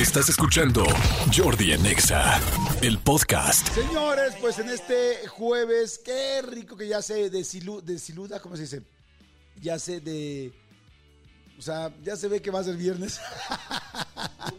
Estás escuchando Jordi en Exa, el podcast. Señores, pues en este jueves, qué rico que ya se desilu- desiluda, ¿cómo se dice? Ya se de... O sea, ya se ve que va a ser viernes.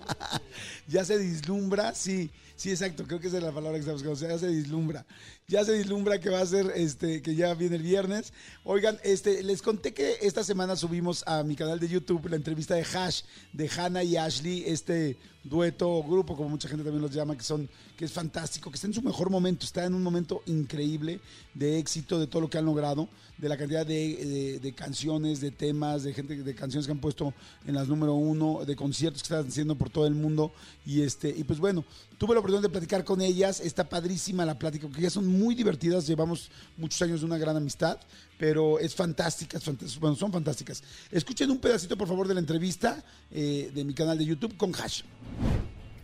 ya se dislumbra, sí, sí, exacto, creo que esa es la palabra que estamos buscando, o sea, ya se dislumbra. Ya se dislumbra que va a ser, este, que ya viene el viernes. Oigan, este, les conté que esta semana subimos a mi canal de YouTube la entrevista de Hash, de Hannah y Ashley, este dueto o grupo, como mucha gente también los llama, que son, que es fantástico, que está en su mejor momento, está en un momento increíble de éxito, de todo lo que han logrado, de la cantidad de, de- de canciones, de temas, de gente, de canciones que han puesto en las número uno, de conciertos que están haciendo por todo el mundo. Y este, y pues bueno, tuve la oportunidad de platicar con ellas, está padrísima la plática, porque ellas son muy divertidas, llevamos muchos años de una gran amistad, pero es fantástica, es bueno, son fantásticas. Escuchen un pedacito, por favor, de la entrevista eh, de mi canal de YouTube con Hash.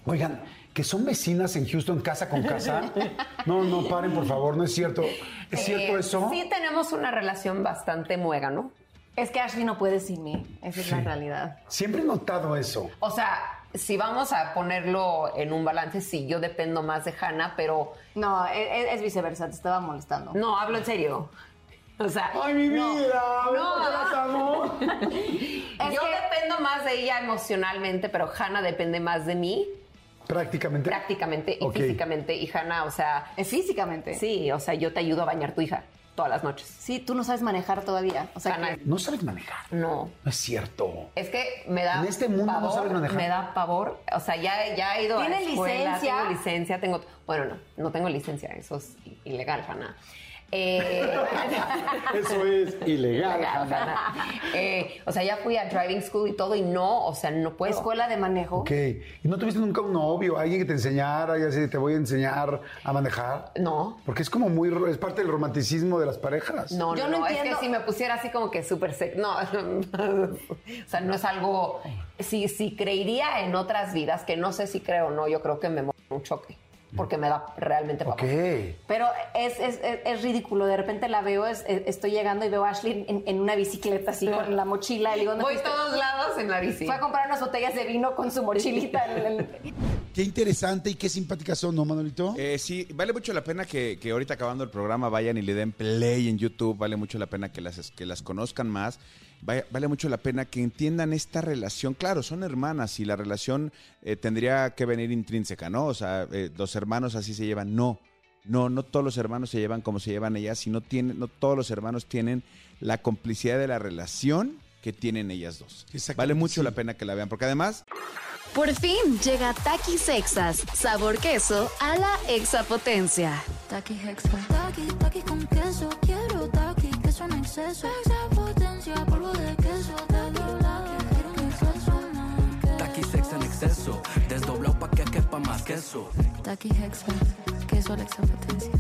Oigan, que son vecinas en Houston, casa con casa. No, no, paren, por favor, no es cierto. ¿Es cierto Eh, eso? Sí, tenemos una relación bastante muega, ¿no? Es que Ashley no puede sin mí. Esa es la realidad. Siempre he notado eso. O sea, si vamos a ponerlo en un balance, sí, yo dependo más de Hannah, pero No, e- e- es, viceversa. Te estaba molestando. no, hablo en serio. O sea, ¡Ay, mi no, vida! no. ¿Cómo te las amo? yo dependo más de ella emocionalmente, pero Hannah depende más de mí Prácticamente. prácticamente y físicamente. Y Hannah, o sea, Es físicamente. sí, o sea, yo te ayudo a bañar tu hija todas las noches. Sí, tú no sabes manejar todavía. O sea, Hannah, que- No sabes manejar. no. No es cierto. Es que me da En este mundo no pavor, sabes manejar. Me da pavor. O sea, ya, ya he ido a ¿Tiene la escuela, licencia? tengo licencia, tengo... Bueno, no, no tengo licencia, eso es ilegal, Hanna. Eh, Eso es ilegal. Eh, o sea, ya fui a driving school y todo y no, o sea, no puedo. escuela de manejo. Ok. ¿Y no tuviste nunca un novio, alguien que te enseñara y así, te voy a enseñar a manejar? No. Porque es como muy, es parte del romanticismo de las parejas. No, Yo no, no no, es que entiendo- si me pusiera así como que súper sec, no, o sea, no es algo, si, si creería en otras vidas, que no sé si creo o no, yo creo que me muero un choque, porque me da realmente pavor. Ok. Pero es, es, es- es ridículo. De repente la veo, es- es- estoy llegando y veo a Ashley en, en una bicicleta así con la mochila. Y digo, ¿dónde Voy fuiste? todos lados en la bici. Fue a comprar unas botellas de vino con su mochilita. en el- Qué interesante y qué simpáticas son, ¿no, Manolito? Eh, sí, vale mucho la pena que, que ahorita acabando el programa vayan y le den play en YouTube. Vale mucho la pena que las, que las conozcan más. Vale mucho la pena que entiendan esta relación. Claro, son hermanas y la relación eh, tendría que venir intrínseca, ¿no? O sea, eh, los hermanos así se llevan. No, no, no todos los hermanos se llevan como se llevan ellas, sino tienen, no todos los hermanos tienen la complicidad de la relación que tienen ellas dos. Vale mucho sí. la pena que la vean, porque además Por fin llega Takis Sexas, sabor queso a la exapotencia. Taki Hexa. Taki, taki con queso, quiero taki, queso en exceso. Exapotencia, polvo de queso, taki, quiero un exceso más. Taki sex en exceso, desdoblado pa' que quepa más queso. Taki Hexa. Queso a la exapotencia.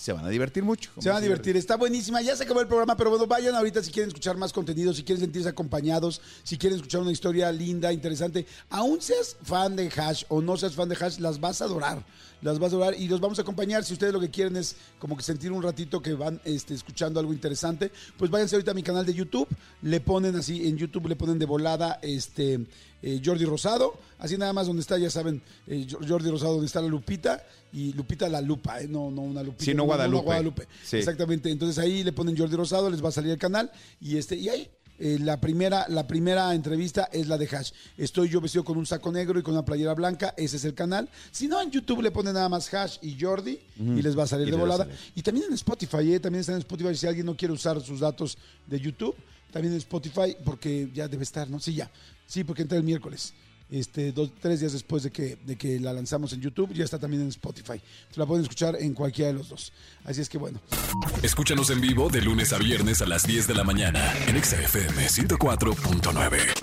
Se van a divertir mucho. Se van a divertir, está buenísima. Ya se acabó el programa, pero bueno, vayan ahorita si quieren escuchar más contenido, si quieren sentirse acompañados, si quieren escuchar una historia linda, interesante. Aún seas fan de Hash o no seas fan de Hash, las vas a adorar. Las vas a adorar y los vamos a acompañar. Si ustedes lo que quieren es como que sentir un ratito que van este, escuchando algo interesante, pues váyanse ahorita a mi canal de YouTube. Le ponen así, en YouTube le ponen de volada este eh, Jordi Rosado. Así nada más donde está, ya saben, eh, Jordi Rosado, donde está la Lupita. Y Lupita la lupa, ¿eh? no, no una Lupita. Sí, no Guadalupe. Guadalupe. Sí. Exactamente. Entonces ahí le ponen Jordi Rosado, les va a salir el canal. Y este, y ahí. Eh, la primera, la primera entrevista es la de Hash. Estoy yo vestido con un saco negro y con una playera blanca. Ese es el canal. Si no, en YouTube le ponen nada más Hash y Jordi y les va a salir Y de volada. salir. Y también en Spotify, ¿eh? también está en Spotify. Si alguien no quiere usar sus datos de YouTube, también en Spotify, porque ya debe estar, ¿no? Sí, ya. Sí, porque entra el miércoles. Este, dos, tres días después de que, de que la lanzamos en YouTube, ya está también en Spotify. Entonces, la pueden escuchar en cualquiera de los dos. Así es que bueno. Escúchanos en vivo de lunes a viernes a las 10 de la mañana en Exa FM 104.9.